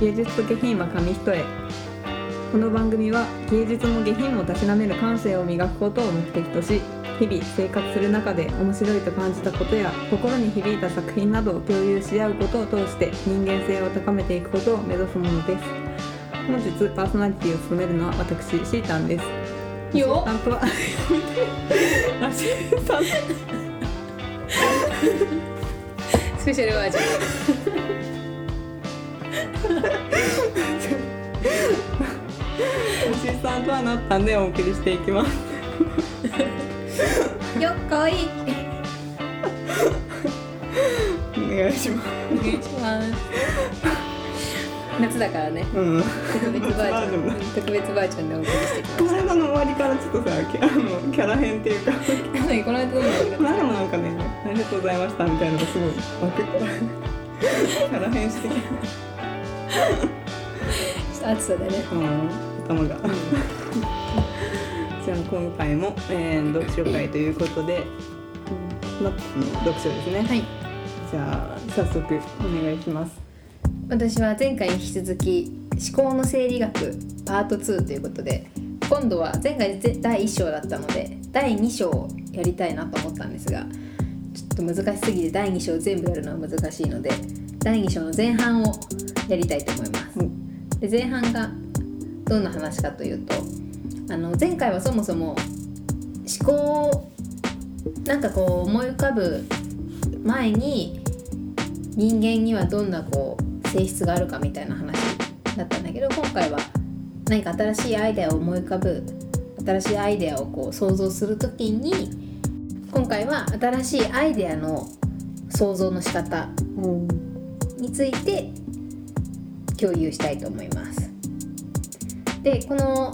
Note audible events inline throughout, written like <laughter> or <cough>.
芸術と下品は紙一重。この番組は芸術も下品もたしなめる感性を磨くことを目的とし日々生活する中で面白いと感じたことや心に響いた作品などを共有し合うことを通して人間性を高めていくことを目指すものです。本日パーソナリティを務めるのは私シータンです。よ担当は <laughs> あシータン。スペシャルバージョアシスタントはなったんでお送りしていきます。ンよっこい。お願いします。お願いします。夏だからね。うん。特別バージョン。バージ特別バージョンでお送りしてきこの間の終わりからちょっとさキャあのキャラ編っていうか。この間の間もなんかねありがとうございましたみたいなのがすごいキャラ編してきた暑さでね。うん頭が。<laughs> じゃあ今回も、えー、読書会ということで、うん、マップの読書ですね、はい。じゃあ早速お願いします。私は前回に引き続き思考の生理学パート2ということで今度は前回ぜ第1章だったので第2章をやりたいなと思ったんですがちょっと難しすぎて第2章全部やるのは難しいので第2章の前半をやりたいと思います。で前半がどんな話かというとあの前回はそもそも思考をなんかこう思い浮かぶ前に人間にはどんなこう性質があるかみたいな話だったんだけど今回は何か新しいアイデアを思い浮かぶ新しいアイデアをこう想像するときに今回は新しいアイデアの想像の仕方うんについて共有したいと思います。でこの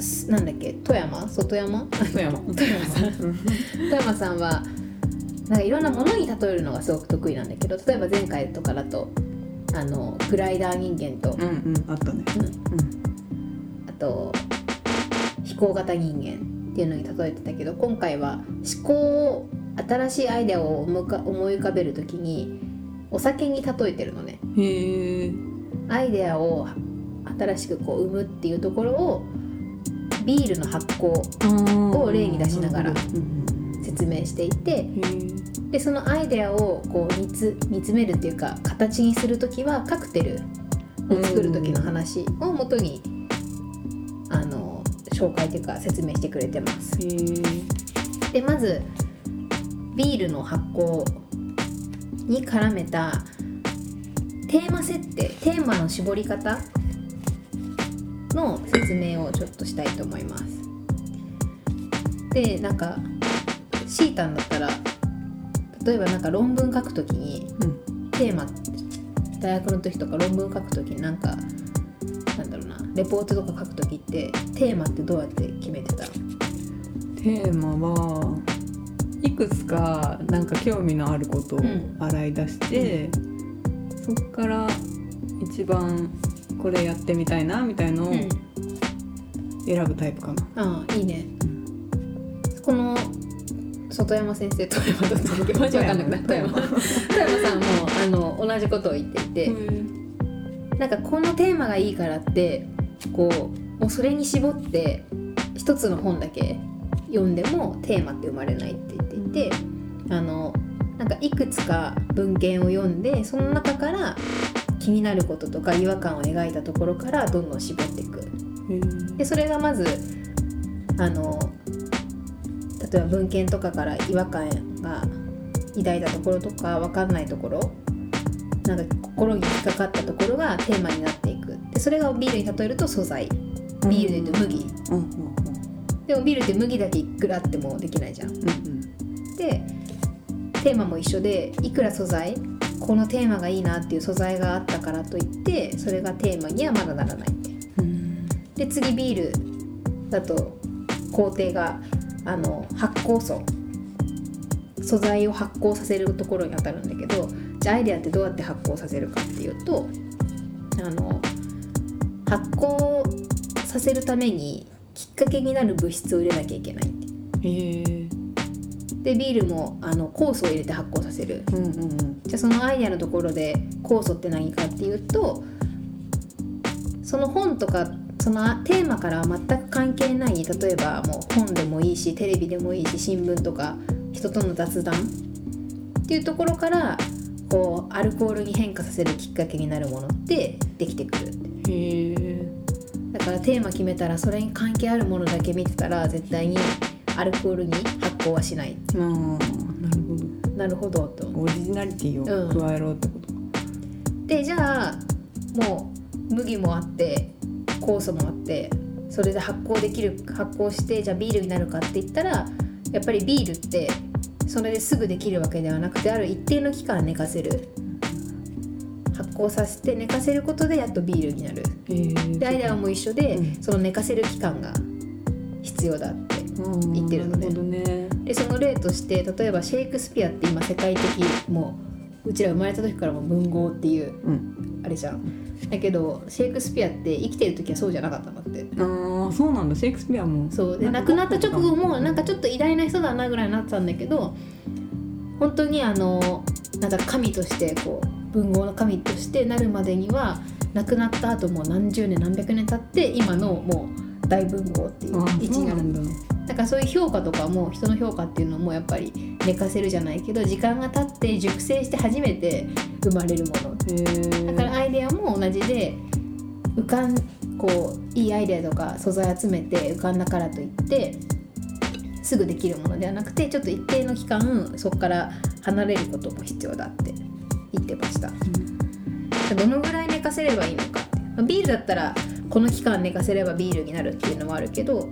すなんだっけ富山？外山？富山。富山さん。富山さんはなんかいろんなものに例えるのがすごく得意なんだけど例えば前回とかだとあのグライダー人間と、うんうんあったね。あと飛行型人間っていうのに例えてたけど今回は思考を新しいアイデアを思い浮か思い浮かべるときにお酒に例えてるのね。うんへえアイデアを新しくこう生むっていうところをビールの発酵を例に出しながらうん説明していてでそのアイデアをこう煮つ煮詰めるっていうか形にする時はカクテルを作る時の話をもとにあの紹介というか説明してくれてます。でまずビールの発酵に絡めたテーマ設定テーマの絞り方の説明をちょっとしたいと思います。でなんかシータンだったら例えばなんか論文書くときにうん。テーマ大学の時とか論文書くときになんかなんだろうなレポートとか書くときってテーマってどうやって決めてた？テーマはいくつかなんか興味のあることをうん。洗い出して、そっから一番これやってみたいなみたいのをうん。選ぶタイプかな。ああいいね。この外山先生富山だったんだけどマジわかんなくなった富山。さんもあの同じことを言っていて、なんかこのテーマがいいからってこうもうそれに絞って一つの本だけ読んでもテーマって生まれないって言っていて、あのなんかいくつか文献を読んでその中から気になることとか違和感を描いたところからどんどん絞っていく。へでそれがまずあの例えば文献とかから違和感が抱いたところとか分かんないところなんか心に引っかかったところがテーマになっていく。でそれがビールに例えると素材。ビールで言うと麦。うんうんでもビールって麦だけいくらあってもできないじゃん。うんうんでテーマも一緒でいくら素材このテーマがいいなっていう素材があったからといってそれがテーマにはまだならない。で次ビールだと工程があの発酵素。素材を発酵させるところに当たるんだけどじゃあアイデアってどうやって発酵させるかっていうとあの発酵させるためにかけになる物質を入れなきゃいけないって。へえ。でビールもあの酵素を入れて発酵させる。うんうんうん。じゃあそのアイデアのところで酵素って何かっていうとその本とかそのテーマから全く関係ない例えばもう本でもいいしテレビでもいいし新聞とか人との雑談。っていうところからこうアルコールに変化させるきっかけになるものってできてくるへからテーマ決めたらそれに関係あるものだけ見てたら絶対にアルコールに発酵はしない。ああなるほど。なるほどと。オリジナリティを加えろってこと。か、でじゃあもう麦もあって酵素もあってそれで発酵できる発酵してじゃあビールになるかって言ったらやっぱりビールってそれですぐできるわけではなくてある一定の期間寝かせる。発酵させて寝かせることでやっとビールになるでアイデアも一緒で、うん。その寝かせる期間が必要だって言ってるので。ね。でその例として例えばシェイクスピアって今世界的もううちら生まれた時からも文豪っていううん。あれじゃん。だけどシェイクスピアって生きてる時はそうじゃなかったんだって。ああそうなんだ。シェイクスピアも。そう。で亡くなった直後もなんかちょっと偉大な人だなぐらいになってたんだけど本当にあのなんか神としてこう文豪の神としてなるまでには亡くなった後もう何十年何百年経って今のもう大文豪っていうあ位置になるんだ。だからそういう評価とかも人の評価っていうのもやっぱり寝かせるじゃないけど時間が経って熟成して初めて生まれるもの。だからアイデアも同じで浮かんこういいアイデアとか素材集めて浮かんだからといってすぐできるものではなくてちょっと一定の期間そこから離れることも必要だって言ってましたどのぐらい寝かせればいいのかビールだったらこの期間寝かせればビールになるっていうのもあるけど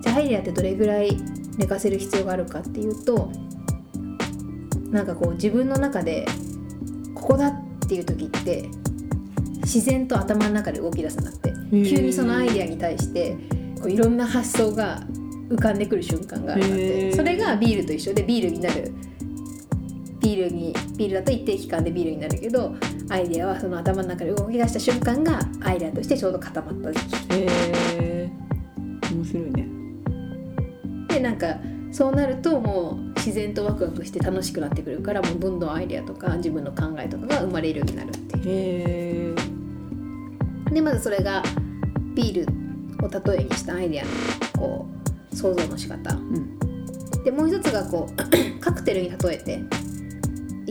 じゃあアイデアってどれぐらい寝かせる必要があるかっていうとなんかこう自分の中でここだっていう時って自然と頭の中で動き出すんだって。ー急にそのアイデアに対してこういろんな発想が浮かんでくる瞬間があるんだって。それがビールと一緒でビールになるビールにビールだと一定期間でビールになるけどアイデアはその頭の中で動き出した瞬間がアイデアとしてちょうど固まった時期。へえ面白いね。でなんかそうなるともう自然とワクワクして楽しくなってくるからもうどんどんアイデアとか自分の考えとかが生まれるようになるっていう。へえでまずそれがビールを例えにしたアイデアのこう想像の仕方。うん。でもう一つがこう <clears throat> カクテルに例えて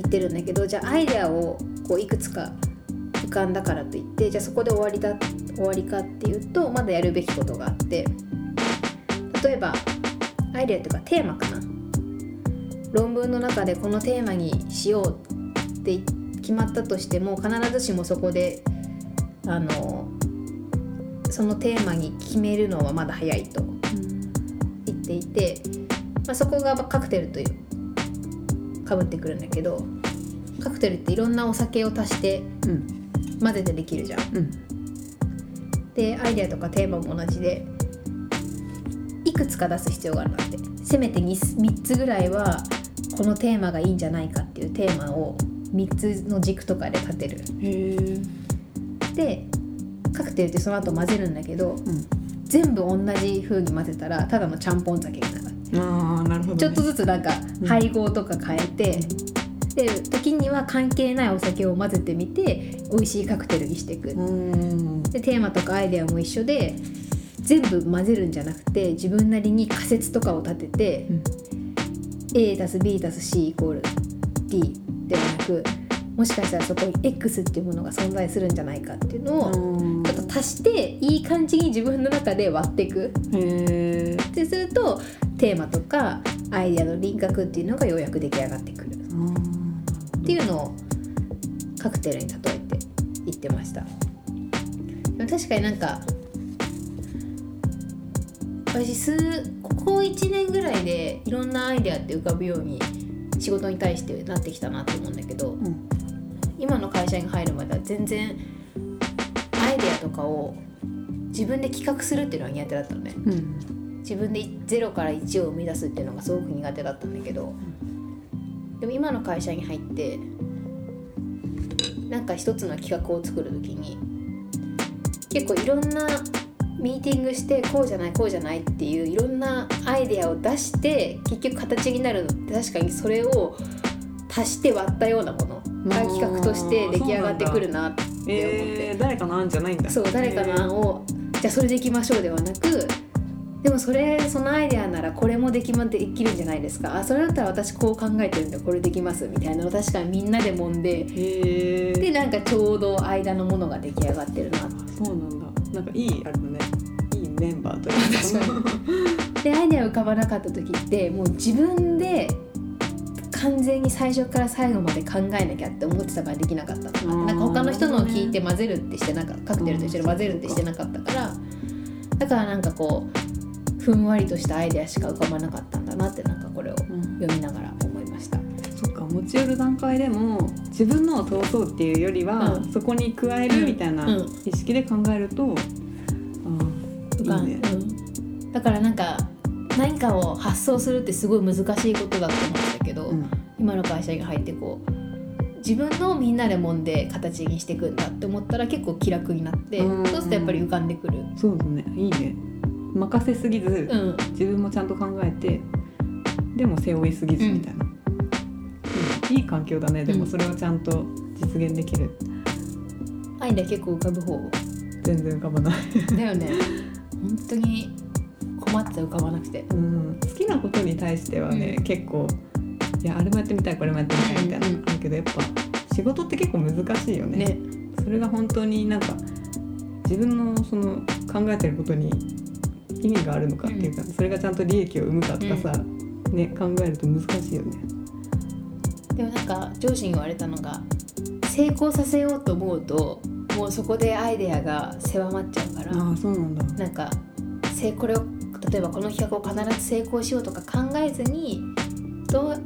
言ってるんだけどじゃあアイデアをこういくつか浮かんだからといってじゃあそこで終わりだ終わりかっていうとまだやるべきことがあって例えばアイデアというかテーマかな。論文の中でこのテーマにしようって決まったとしても必ずしもそこであのそのテーマに決めるのはまだ早いと言っていて、まあ、そこがカクテルというかぶってくるんだけどカクテルっていろんなお酒を足してうん。混ぜてできるじゃん。うん。でアイデアとかテーマも同じでいくつか出す必要があるんだって。せめて 2, 3つぐらいはこのテーマがいいんじゃないかっていうテーマを3つの軸とかで立てる。へえでカクテルってその後混ぜるんだけどうん。全部同じ風に混ぜたらただのちゃんぽん酒にな。るああなるほど、ね、ちょっとずつなんかうん配合とか変えて、で時には関係ないお酒を混ぜてみて美味しいカクテルにしていく、うん。でテーマとかアイデアも一緒で全部混ぜるんじゃなくて自分なりに仮説とかを立てて、うん。A たす B たす C イコール D ではなくもしかしたらそこに X っていうものが存在するんじゃないかっていうのをうん。ちょっと足していい感じに自分の中で割っていく。へえってするとテーマとかアイデアの輪郭っていうのがようやく出来上がってくる。っていうのをカクテルに例えて言ってました。確かになんか私数ここ1年ぐらいでいろんなアイデアって浮かぶように仕事に対してなってきたなと思うんだけどうん今の会社に入るまでは全然アイデアとかを自分で企画するっていうのは苦手だったのね。うん。自分で0から1を生み出すっていうのがすごく苦手だったんだけどでも今の会社に入ってなんか一つの企画を作る時に結構いろんなミーティングしてこうじゃないこうじゃないっていういろんなアイデアを出して結局形になるのって確かにそれを足して割ったようなものが企画として出来上がってくるなって思って、えー、誰かの案じゃないんだ。そう誰かの案をじゃあそれでいきましょうではなくでもそれそのアイデアならこれもできまできるんじゃないですか。あそれだったら私こう考えてるんでこれできますみたいなのを確かにみんなで揉んで。でなんかちょうど間のものが出来上がってるなそうなんだ。なんかいいあれだね。いいメンバーというか。<laughs> でアイデア浮かばなかった時ってもう自分で完全に最初から最後まで考えなきゃって思ってたからできなかったのうんなんか他の人のを聞いて混ぜるってしてなかカクテルと一緒に混ぜるってしてなかったから。だからなんかこうふんわりとしたアイデアしか浮かばなかったんだなってなんかこれをうん。読みながら思いました。そっか持ち寄る段階でも自分のを通そうっていうよりは、うん。そこに加えるみたいなうん。意識で考えると、浮かん。ああいいね。うん、だからなんか何かを発想するってすごい難しいことだと思うんだけど、うん。今の会社に入ってこう自分のをみんなで揉んで形にしていくんだって思ったら結構気楽になってうん。そうするとやっぱり浮かんでくる。そうだね。いいね任せすぎず、うん。自分もちゃんと考えてでも背負いすぎずみたいな、いいいい環境だね。でもうんそれをちゃんと実現できる、アイデア結構浮かぶ方？全然浮かばない、だよね。<laughs> 本当に困ってた浮かばなくて。うん、好きなことに対してはね、うん。結構いやあれもやってみたいこれもやってみたいみたいなのうんけどやっぱ仕事って結構難しいよね。ね。それが本当になんか自分のその考えてることに意味があるのかっていうか、それがちゃんと利益を生むかとかさ、ね考えると難しいよね。でもなんか上司に言われたのが成功させようと思うともうそこでアイデアが狭まっちゃうからああそうなんだ。なんかせこれを例えばこの企画を必ず成功しようとか考えずにどう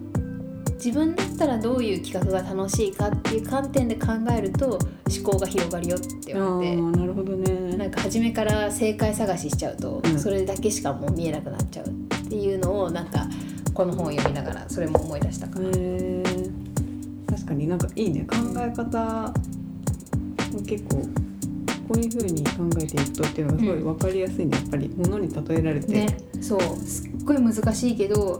自分だったらどういう企画が楽しいかっていう観点で考えると思考が広がるよって言われてなるほどね。なんか初めから正解探ししちゃうと、うん。それだけしかもう見えなくなっちゃうっていうのをなんかこの本を読みながらそれも思い出したかへら、え確かになんかいいね。考え方も結構こういう風に考えていくとっていうのがすごい分かりやすいね。やっぱり物に例えられて。ね。そう。すっごい難しいけど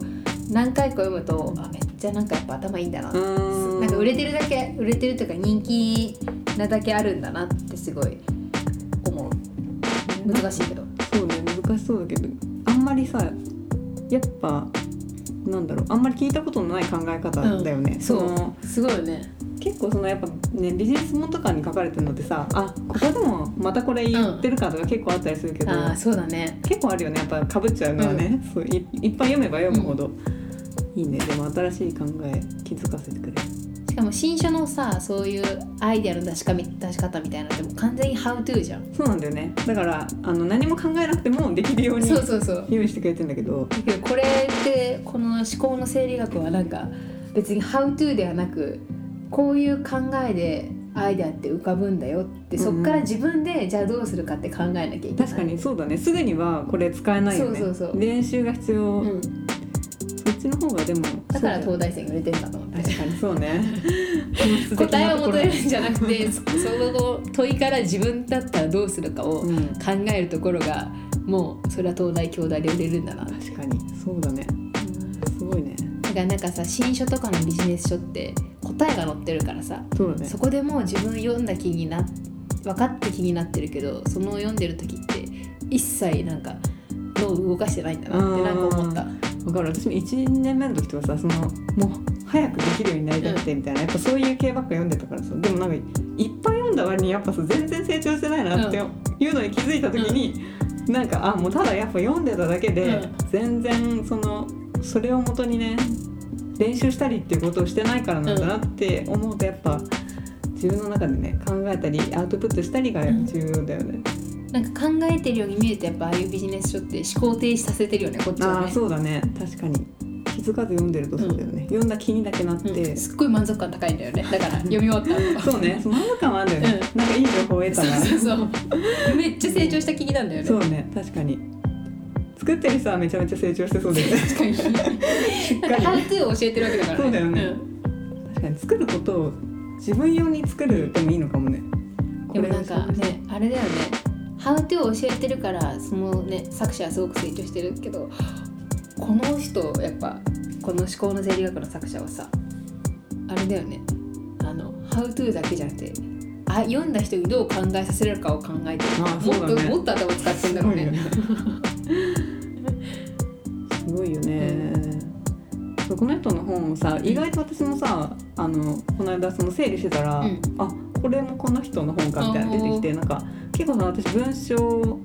何回か読むとあめっちゃなんかやっぱ頭いいんだななんか売れてるだけ売れてるというか人気なだけあるんだなってすごい思う。難しいけど。そうね難しそうだけど。あんまりさやっぱなんだろうあんまり聞いたことのない考え方だよね、そのうすごいよね。結構そのやっぱねビジネス本とかに書かれてるのってさあここでもまたこれ言ってるかとか結構あったりするけど、ああそうだね。結構あるよね。やっぱかぶっちゃうのはね、そういいっぱい読めば読むほど、いいね。でも新しい考え気づかせてくれ。るしかも新書のさそういうアイデアの出しかみ出し方みたいなのってもう完全に「How to」じゃん。そうなんだよね。だからあの何も考えなくてもできるようにそうそうそう。用意してくれてんだけど。だけどこれってこの思考の整理学はなんか別に「How to」ではなくこういう考えでアイデアって浮かぶんだよってそっから自分でじゃあどうするかって考えなきゃいけない。確かにそうだね。すぐにはこれ使えないよね。そうそうそう。練習が必要、うん、そっちの方がでもだから東大生に売れてんだと。思って確かにそうね。<laughs> 答えを求めるんじじゃなくてそ <laughs> その問いから自分だったらどうするかを考うん、えるところがもうそれは東大京大で売れるんだな確かに。そうだね。すごいね。だからなんかさ新書とかのビジネス書って答えが載ってるからさそうだね。そこでもう自分読んだ気にな分かって気になってるけどその読んでる時って一切なんか脳を動かしてないんだなってなんか思ったわかる。私も1年目の時とかさそのもう早くできるようになりたくてみたいな、やっぱそういう系ばっか読んでたからさ。でもなんかいっぱい読んだ割にやっぱさ全然成長してないなっていうのに気づいた時に、なんかあもうただやっぱ読んでただけで、うん。全然そのそれをもとにね練習したりっていうことをしてないからなんだなって思うとやっぱ自分の中でね考えたりアウトプットしたりが重要だよね。なんか考えてるように見えてやっぱああいうビジネス書って思考停止させてるよねこっちはああねそうだね。確かに。気づかず読んでるとそうだよね、読んだ気にだけなって、うん。すっごい満足感高いんだよね。だから読み終わった後。そうね。その満足感はあるんだよね、うなんかいい情報を得たなそうそうそう。めっちゃ成長した気になるんだよね。そうね。確かに。作ってる人はめちゃめちゃ成長してそうだよね。確かに。しっなんかハウトゥーを教えてるわけだからそうだよね。確かに作ることを自分用に作るでもいいのかもね。うんでもなんかねあれだよねハウトゥーを教えてるからそのね作者はすごく成長してるけどこの人やっぱこの思考の生理学の作者はさあれだよね。あのハウトゥーだけじゃなくてあ読んだ人にどう考えさせるかを考えてる。あもそうだね。っともっと頭使ってんだろうね。すごいよね、そうこの人の本をさ意外と私もさあのこの間その整理してたら、うん。あこれもこの人の本かみたいな出てきてなんか結構さ私文章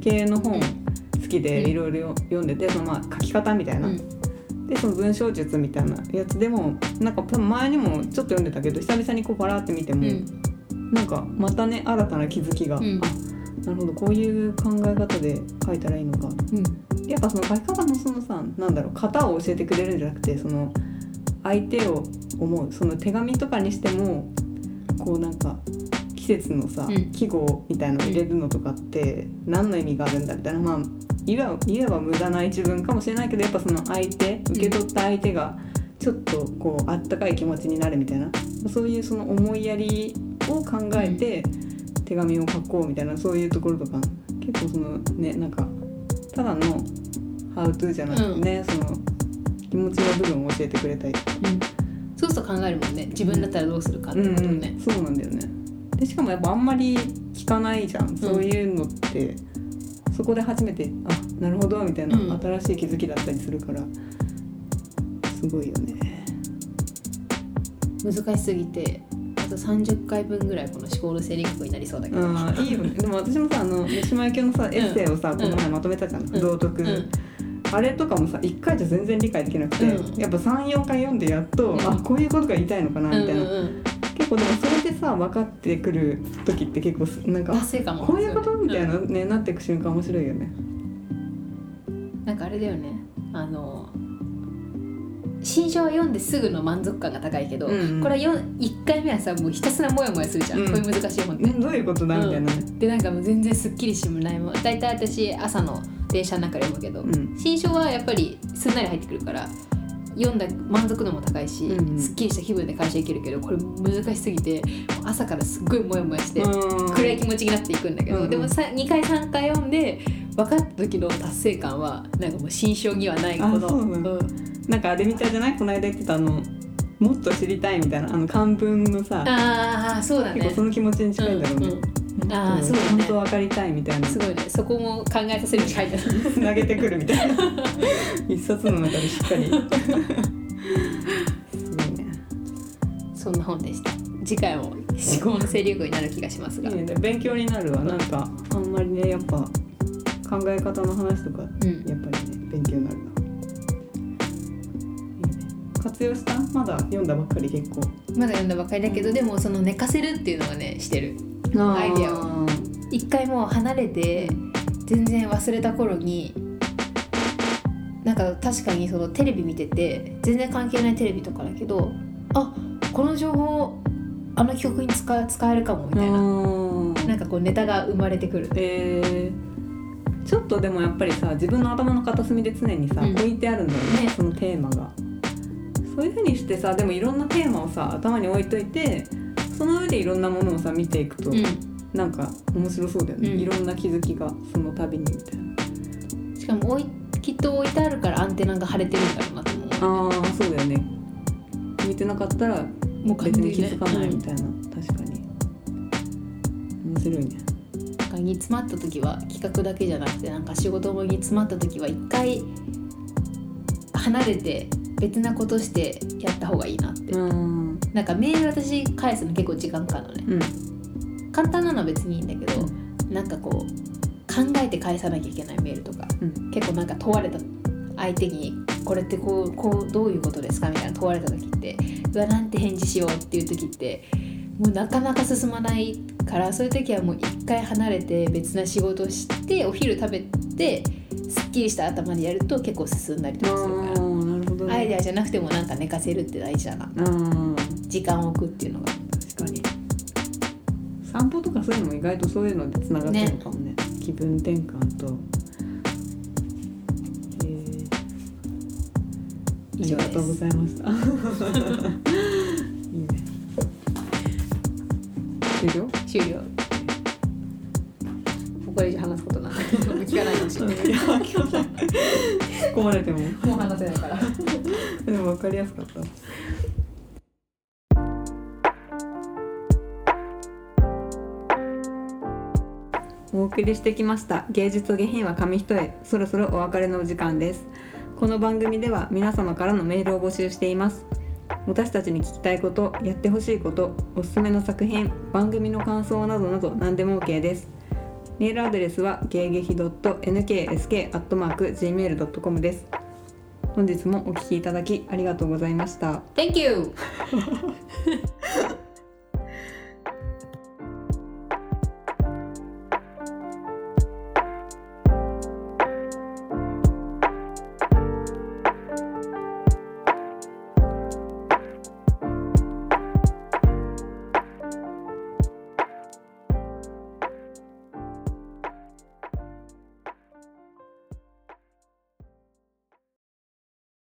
系の本好きでうん。いろいろ読んでてそのまあ書き方みたいな、うん。でその文章術みたいなやつでもなんか多分前にもちょっと読んでたけど久々にこうバラって見ても、うん。なんかまたね新たな気づきが、うん。あなるほどこういう考え方で書いたらいいのか。うん。やっぱその書き方もそのさなんだろう型を教えてくれるんじゃなくてその相手を思うその手紙とかにしてもこうなんか季節のさ、うん。季語みたいなの入れるのとかって何の意味があるんだみたいな。まあ言えば言えば無駄な一文かもしれないけどやっぱその相手受け取った相手がちょっとこうあったかい気持ちになるみたいな。そういうその思いやりを考えて手紙を書こうみたいなそういうところとか結構そのねなんかただの「How to」じゃなくてね、その気持ちの部分を教えてくれたり。そうすると考えるもんね。自分だったらどうするかってうんうん。ことね、そうなんだよねでしかもやっぱあんまり聞かないじゃん、そういうのって。そこで初めてあなるほどみたいな、うん。新しい気づきだったりするから。すごいよね。難しすぎてあと30回分ぐらいこの思考の整理学になりそうだけど、うんいいよね。でも私もさあの三島由紀夫のさエッセイをさ、うんこの前まとめたじゃん、道徳、うん。あれとかもさ1回じゃ全然理解できなくて、うん。やっぱ34回読んでやっと、うん。あこういうことが言いたいのかなみたいな、うんうん結構でもそれでさ分かってくる時って結構すなんかこういうことみたいな、な、ねなっていく瞬間面白いよね。うんなんかあれだよね。あの新書は読んですぐの満足感が高いけど、うんうん。これはよ1回目はさもうひたすらモヤモヤするじゃん、うん。こういう難しい本って、ねどういうことだみたいな。ねでなんかもう全然すっきりしもないもん。大体私朝の電車の中で読むけど、うん。新書はやっぱりすんなり入ってくるから読んだ満足度も高いし、うんうん。すっきりした気分で会社行けるけどこれ難しすぎて朝からすっごいモヤモヤして、うん。暗い気持ちになっていくんだけど、うんうん。でもさ2回3回読んで分かった時の達成感はなんかもう新書にはないこあのそうなんなんかあれみたいじゃない？この間言ってたあのもっと知りたいみたいなあの漢文のさああそうだね。結構その気持ちに近いんだろうね、うんうんあーそうだね。本当分かりたいみたいな。すごいね。そこも考えさせるに書いてある。つなげてくるみたいな。一冊の中でしっかり。<laughs> すごいね。そんな本でした。次回も思考の整理力になる気がしますが、いいね。勉強になるわな。んかあんまりねやっぱ考え方の話とかうん。やっぱりね勉強になるな、活用したまだ読んだばっかり結構。まだ読んだばっかりだけどでもその寝かせるっていうのがねしてるアイデアを。一回もう離れて全然忘れた頃になんか確かにそのテレビ見てて全然関係ないテレビとかだけどあこの情報あの曲に使え使えるかもみたいななんかこうネタが生まれてくる。えー、ちょっとでもやっぱりさ自分の頭の片隅で常にさ、うん。置いてあるんだよね。そのテーマが。そういうふうにしてさでもいろんなテーマをさ頭に置いといてその上でいろんなものをさ見ていくと、うん。なんか面白そうだよね、うん。いろんな気づきがその度にみたいな。しかも置いきっと置いてあるからアンテナが張れてるんだろうなと思う。ああそうだよね。見てなかったらもう完別全に気づかないうんみたいな、確かに。面白いね。なんか煮詰まった時は企画だけじゃなくてなんか仕事も煮詰まった時は一回離れて別なことしてやった方がいいなって、うんなんかメール私返すの結構時間かかるのね。うん。簡単なのは別にいいんだけどなんかこう考えて返さなきゃいけないメールとかうん。結構なんか問われた相手にこれってこうこうどういうことですかみたいな問われた時ってうわなんて返事しようっていう時ってもうなかなか進まないからそういう時はもう一回離れて別な仕事をしてお昼食べてすっきりした頭でやると結構進んだりとあかするから。アイデアじゃなくてもなんか寝かせるって大事だな。うん時間を置くっていうのが確かに。散歩とかそういうのも意外とそういうのでつながってるのかもね。気分転換と。えー。あり以上です。がとうございました。<laughs> いいね。終了？終了。これ以上話すことなんて聞かないかもしれない。<laughs> <laughs> 突っ込まれても。もう話せないから。でも分かりやすかった送りしてきました。芸術下品は紙一重。そろそろお別れのお時間です。この番組では皆様からのメールを募集しています。私たちに聞きたいことやってほしいことおすすめの作品番組の感想などなど何でも OK です。メールアドレスは芸劇 .nksk.gmail.com です。本日もお聞きいただきありがとうございました。Thank you! <laughs>